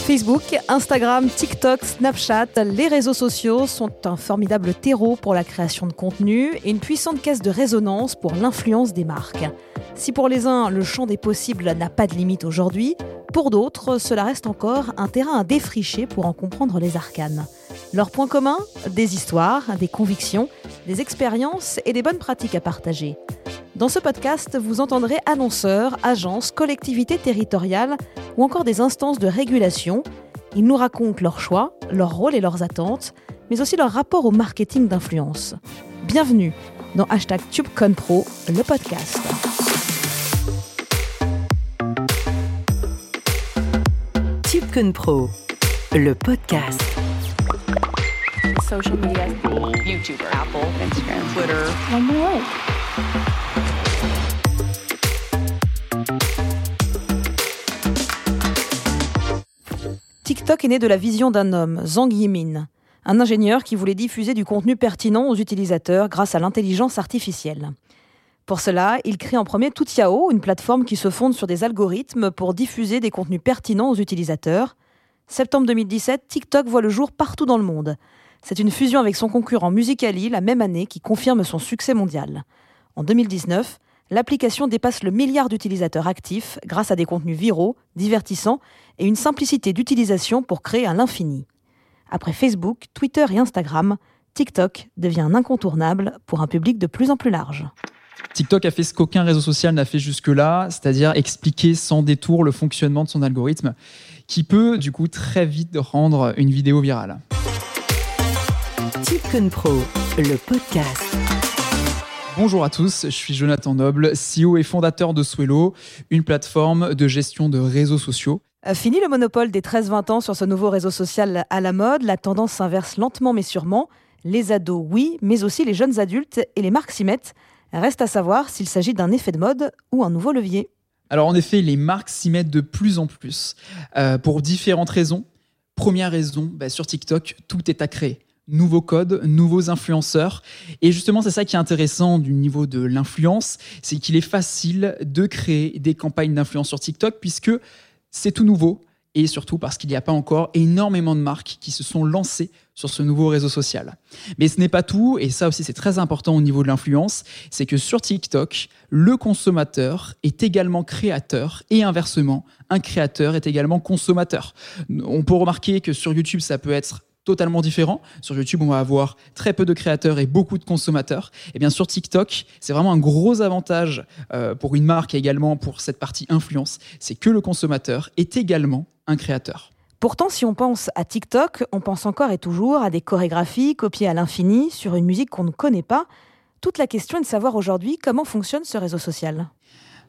Facebook, Instagram, TikTok, Snapchat, les réseaux sociaux sont un formidable terreau pour la création de contenu et une puissante caisse de résonance pour l'influence des marques. Si pour les uns, le champ des possibles n'a pas de limite aujourd'hui, pour d'autres, cela reste encore un terrain à défricher pour en comprendre les arcanes. Leurs points communs Des histoires, des convictions, des expériences et des bonnes pratiques à partager. Dans ce podcast, vous entendrez annonceurs, agences, collectivités territoriales ou encore des instances de régulation. Ils nous racontent leurs choix, leurs rôles et leurs attentes, mais aussi leur rapport au marketing d'influence. Bienvenue dans hashtag TubeConPro, le podcast. TubeConPro, le podcast. social media, YouTuber, Apple, Instagram, Twitter. TikTok est né de la vision d'un homme, Zhang Yimin, un ingénieur qui voulait diffuser du contenu pertinent aux utilisateurs grâce à l'intelligence artificielle. Pour cela, il crée en premier Toutiao, une plateforme qui se fonde sur des algorithmes pour diffuser des contenus pertinents aux utilisateurs. Septembre 2017, TikTok voit le jour partout dans le monde. C'est une fusion avec son concurrent Musicali la même année qui confirme son succès mondial. En 2019, l'application dépasse le milliard d'utilisateurs actifs grâce à des contenus viraux, divertissants et une simplicité d'utilisation pour créer à l'infini. Après Facebook, Twitter et Instagram, TikTok devient un incontournable pour un public de plus en plus large. TikTok a fait ce qu'aucun réseau social n'a fait jusque-là, c'est-à-dire expliquer sans détour le fonctionnement de son algorithme, qui peut du coup très vite rendre une vidéo virale. Pro, le podcast. Bonjour à tous, je suis Jonathan Noble, CEO et fondateur de Swello, une plateforme de gestion de réseaux sociaux. Euh, fini le monopole des 13-20 ans sur ce nouveau réseau social à la mode, la tendance s'inverse lentement mais sûrement. Les ados, oui, mais aussi les jeunes adultes et les marques s'y mettent. Reste à savoir s'il s'agit d'un effet de mode ou un nouveau levier. Alors en effet, les marques s'y mettent de plus en plus, euh, pour différentes raisons. Première raison, bah, sur TikTok, tout est à créer nouveaux codes, nouveaux influenceurs. Et justement, c'est ça qui est intéressant du niveau de l'influence, c'est qu'il est facile de créer des campagnes d'influence sur TikTok puisque c'est tout nouveau et surtout parce qu'il n'y a pas encore énormément de marques qui se sont lancées sur ce nouveau réseau social. Mais ce n'est pas tout, et ça aussi c'est très important au niveau de l'influence, c'est que sur TikTok, le consommateur est également créateur et inversement, un créateur est également consommateur. On peut remarquer que sur YouTube, ça peut être totalement différent. Sur YouTube, on va avoir très peu de créateurs et beaucoup de consommateurs. Et bien sur TikTok, c'est vraiment un gros avantage euh, pour une marque et également pour cette partie influence, c'est que le consommateur est également un créateur. Pourtant, si on pense à TikTok, on pense encore et toujours à des chorégraphies copiées à l'infini sur une musique qu'on ne connaît pas. Toute la question est de savoir aujourd'hui comment fonctionne ce réseau social.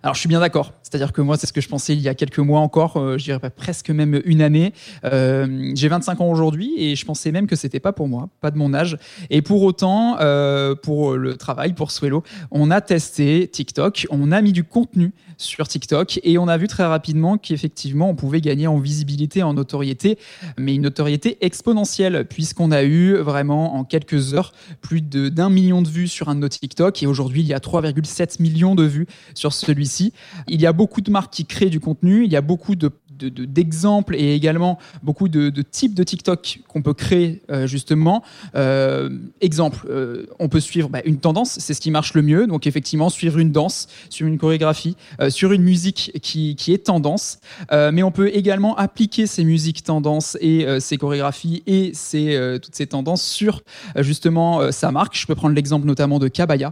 Alors je suis bien d'accord. C'est-à-dire que moi, c'est ce que je pensais il y a quelques mois encore, euh, je dirais pas presque même une année. Euh, j'ai 25 ans aujourd'hui et je pensais même que c'était pas pour moi, pas de mon âge. Et pour autant, euh, pour le travail, pour Swello, on a testé TikTok, on a mis du contenu sur TikTok et on a vu très rapidement qu'effectivement, on pouvait gagner en visibilité, en notoriété, mais une notoriété exponentielle puisqu'on a eu vraiment en quelques heures plus d'un million de vues sur un de nos TikTok et aujourd'hui, il y a 3,7 millions de vues sur celui-ci il y a beaucoup de marques qui créent du contenu, il y a beaucoup de d'exemples et également beaucoup de, types de TikTok qu'on peut créer euh, justement. Euh, exemple, euh, on peut suivre bah, une tendance, c'est ce qui marche le mieux. Donc effectivement, suivre une danse, suivre une chorégraphie, sur une musique qui, qui est tendance. mais on peut également appliquer ces musiques tendances et ces chorégraphies et ces, toutes ces tendances sur justement sa marque. Je peux prendre l'exemple notamment de Kabaya.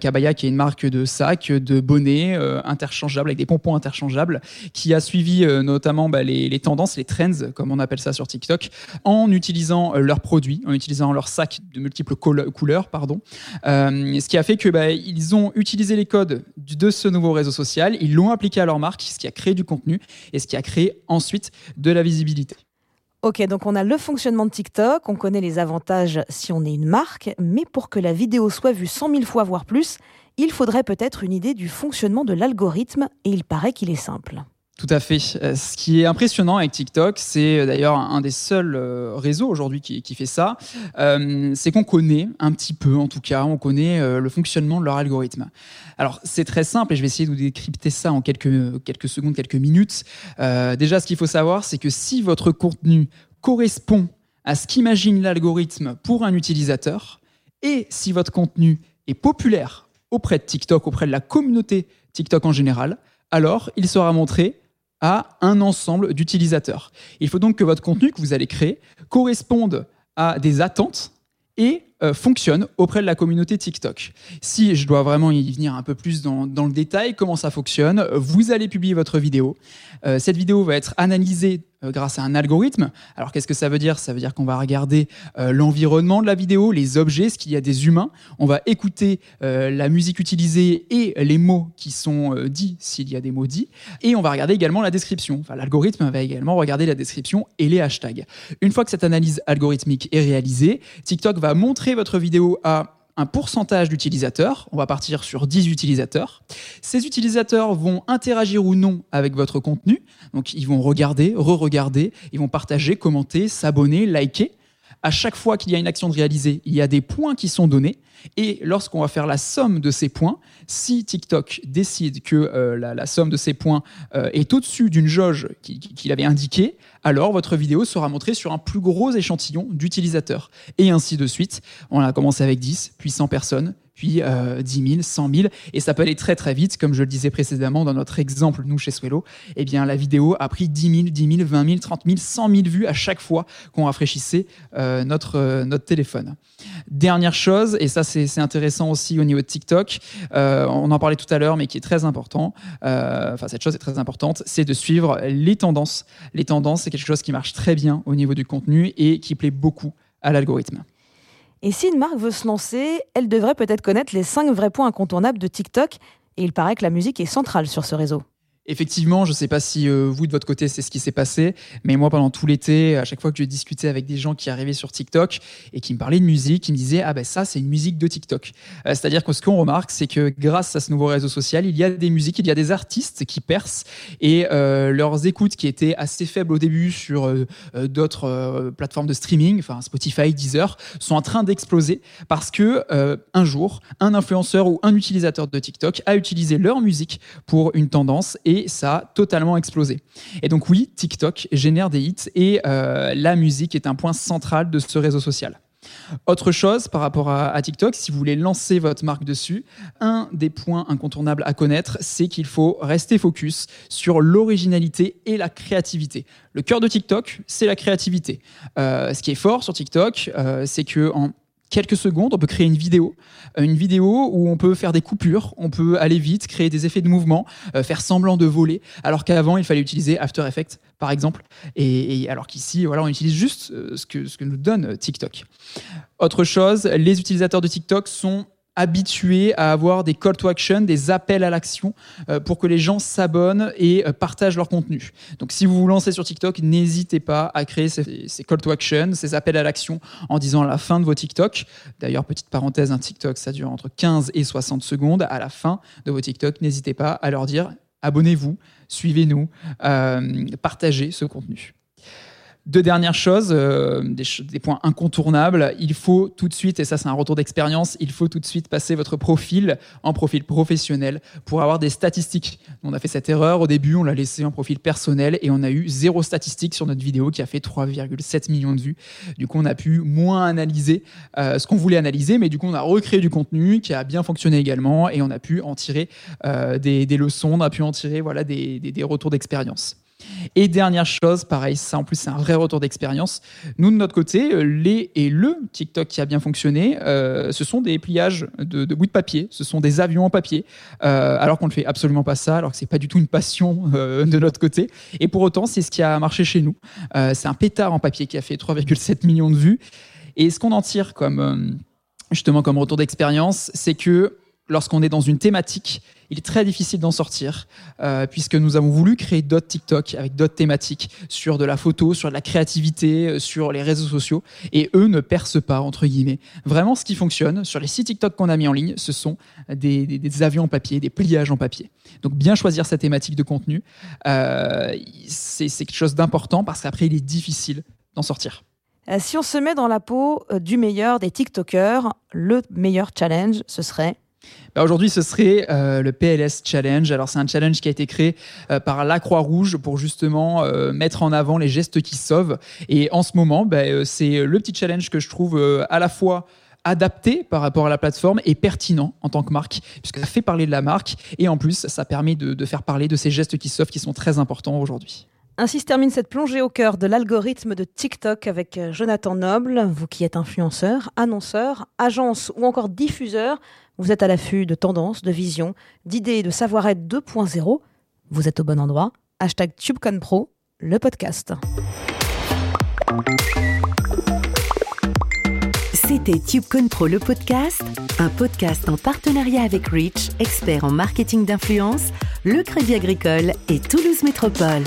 Kabaya qui est une marque de sacs, de bonnets interchangeables avec des pompons interchangeables qui a suivi notre notamment bah, les, tendances, les trends, comme on appelle ça sur TikTok, en utilisant euh, leurs produits, en utilisant leurs sacs de multiples couleurs, pardon. Euh, ce qui a fait que bah, ils ont utilisé les codes de ce nouveau réseau social, ils l'ont appliqué à leur marque, ce qui a créé du contenu et ce qui a créé ensuite de la visibilité. Ok, donc on a le fonctionnement de TikTok, on connaît les avantages si on est une marque, mais pour que la vidéo soit vue 100 000 fois, voire plus, il faudrait peut-être une idée du fonctionnement de l'algorithme, et il paraît qu'il est simple. Tout à fait. Euh, ce qui est impressionnant avec TikTok, c'est euh, d'ailleurs un des seuls euh, réseaux aujourd'hui qui, fait ça, c'est qu'on connaît un petit peu, en tout cas, on connaît le fonctionnement de leur algorithme. Alors c'est très simple et je vais essayer de vous décrypter ça en quelques, quelques secondes, quelques minutes. déjà, ce qu'il faut savoir, c'est que si votre contenu correspond à ce qu'imagine l'algorithme pour un utilisateur, et si votre contenu est populaire auprès de TikTok, auprès de la communauté TikTok en général, alors il sera montré à un ensemble d'utilisateurs. Il faut donc que votre contenu que vous allez créer corresponde à des attentes et euh, fonctionne auprès de la communauté TikTok. Si je dois vraiment y venir un peu plus dans, le détail, comment ça fonctionne, vous allez publier votre vidéo. Euh, cette vidéo va être analysée euh, grâce à un algorithme. Alors qu'est-ce que ça veut dire? Ça veut dire qu'on va regarder l'environnement de la vidéo, les objets, ce qu'il y a des humains. On va écouter la musique utilisée et les mots qui sont dits s'il y a des mots dits. Et on va regarder également la description. Enfin, l'algorithme va également regarder la description et les hashtags. Une fois que cette analyse algorithmique est réalisée, TikTok va montrer votre vidéo à un pourcentage d'utilisateurs. On va partir sur 10 utilisateurs. Ces utilisateurs vont interagir ou non avec votre contenu. Donc, ils vont regarder, re-regarder, ils vont partager, commenter, s'abonner, liker. À chaque fois qu'il y a une action de réaliser, il y a des points qui sont donnés. Et lorsqu'on va faire la somme de ces points, si TikTok décide que euh, la, somme de ces points euh, est au-dessus d'une jauge qu'il avait indiquée, alors votre vidéo sera montrée sur un plus gros échantillon d'utilisateurs. Et ainsi de suite. On a commencé avec 10, puis 100 personnes, puis 10 000, 100 000, et ça peut aller très très vite, comme je le disais précédemment dans notre exemple, nous chez Swello, eh bien la vidéo a pris 10 000, 10 000, 20 000, 30 000, 100 000 vues à chaque fois qu'on rafraîchissait euh, notre, euh, notre téléphone. Dernière chose, et ça c'est intéressant aussi au niveau de TikTok, euh, on en parlait tout à l'heure, mais qui est très important, enfin cette chose est très importante, c'est de suivre les tendances. Les tendances, c'est quelque chose qui marche très bien au niveau du contenu et qui plaît beaucoup à l'algorithme. Et si une marque veut se lancer, elle devrait peut-être connaître les 5 vrais points incontournables de TikTok. Et il paraît que la musique est centrale sur ce réseau. Effectivement, je ne sais pas si euh, vous, de votre côté, c'est ce qui s'est passé, mais moi, pendant tout l'été, à chaque fois que je discutais avec des gens qui arrivaient sur TikTok et qui me parlaient de musique, ils me disaient Ah ben ça, c'est une musique de TikTok. Euh, c'est-à-dire que ce qu'on remarque, c'est que grâce à ce nouveau réseau social, il y a des musiques, il y a des artistes qui percent et euh, leurs écoutes qui étaient assez faibles au début sur d'autres plateformes de streaming, enfin Spotify, Deezer, sont en train d'exploser parce que un jour, un influenceur ou un utilisateur de TikTok a utilisé leur musique pour une tendance et et ça a totalement explosé. Et donc oui, TikTok génère des hits et euh, la musique est un point central de ce réseau social. Autre chose par rapport à, TikTok, si vous voulez lancer votre marque dessus, un des points incontournables à connaître, c'est qu'il faut rester focus sur l'originalité et la créativité. Le cœur de TikTok, c'est la créativité. Euh, ce qui est fort sur TikTok, euh, c'est que en quelques secondes, on peut créer une vidéo, euh, une vidéo où on peut faire des coupures, on peut aller vite, créer des effets de mouvement, euh, faire semblant de voler, alors qu'avant il fallait utiliser After Effects par exemple, et, alors qu'ici voilà on utilise juste euh, ce que, ce que nous donne TikTok. Autre chose, les utilisateurs de TikTok sont habitués à avoir des call to action, des appels à l'action euh, pour que les gens s'abonnent et euh, partagent leur contenu. Donc si vous vous lancez sur TikTok, n'hésitez pas à créer ces, call to action, ces appels à l'action en disant à la fin de vos TikTok. D'ailleurs, petite parenthèse, un TikTok, ça dure entre 15 et 60 secondes. À la fin de vos TikTok, n'hésitez pas à leur dire abonnez-vous, suivez-nous, euh, partagez ce contenu. Deux dernières choses, euh, des, points incontournables. Il faut tout de suite, et ça c'est un retour d'expérience, il faut tout de suite passer votre profil en profil professionnel pour avoir des statistiques. On a fait cette erreur au début, on l'a laissé en profil personnel et on a eu zéro statistique sur notre vidéo qui a fait 3,7 millions de vues. Du coup, on a pu moins analyser euh, ce qu'on voulait analyser, mais du coup, on a recréé du contenu qui a bien fonctionné également et on a pu en tirer euh, des, leçons, on a pu en tirer voilà, des retours d'expérience. Et dernière chose, pareil, ça en plus c'est un vrai retour d'expérience. Nous de notre côté, euh, les et le TikTok qui a bien fonctionné, euh, ce sont des pliages de, de bouts de papier, ce sont des avions en papier, euh, alors qu'on ne fait absolument pas ça, alors que c'est pas du tout une passion de notre côté. Et pour autant, c'est ce qui a marché chez nous. c'est un pétard en papier qui a fait 3,7 millions de vues. Et ce qu'on en tire comme justement comme retour d'expérience, c'est que lorsqu'on est dans une thématique, il est très difficile d'en sortir, euh, puisque nous avons voulu créer d'autres TikTok avec d'autres thématiques sur de la photo, sur de la créativité, euh, sur les réseaux sociaux, et eux ne percent pas, entre guillemets. Vraiment, ce qui fonctionne sur les six TikTok qu'on a mis en ligne, ce sont des, avions en papier, des pliages en papier. Donc bien choisir sa thématique de contenu, euh, c'est quelque chose d'important, parce qu'après, il est difficile d'en sortir. Si on se met dans la peau du meilleur des TikTokers, le meilleur challenge, ce serait Bah, Aujourd'hui, ce serait euh, le PLS Challenge. Alors, c'est un challenge qui a été créé euh, par la Croix-Rouge pour justement euh, mettre en avant les gestes qui sauvent. Et en ce moment, bah, c'est le petit challenge que je trouve à la fois adapté par rapport à la plateforme et pertinent en tant que marque, puisque ça fait parler de la marque et en plus, ça permet de, de faire parler de ces gestes qui sauvent qui sont très importants aujourd'hui. Ainsi se termine cette plongée au cœur de l'algorithme de TikTok avec Jonathan Noble. Vous qui êtes influenceur, annonceur, agence ou encore diffuseur, vous êtes à l'affût de tendances, de visions, d'idées et de savoir-être 2.0. Vous êtes au bon endroit. Hashtag TubeConPro, le podcast. C'était TubeCon Pro le podcast, un podcast en partenariat avec Reach, expert en marketing d'influence, le Crédit Agricole et Toulouse Métropole.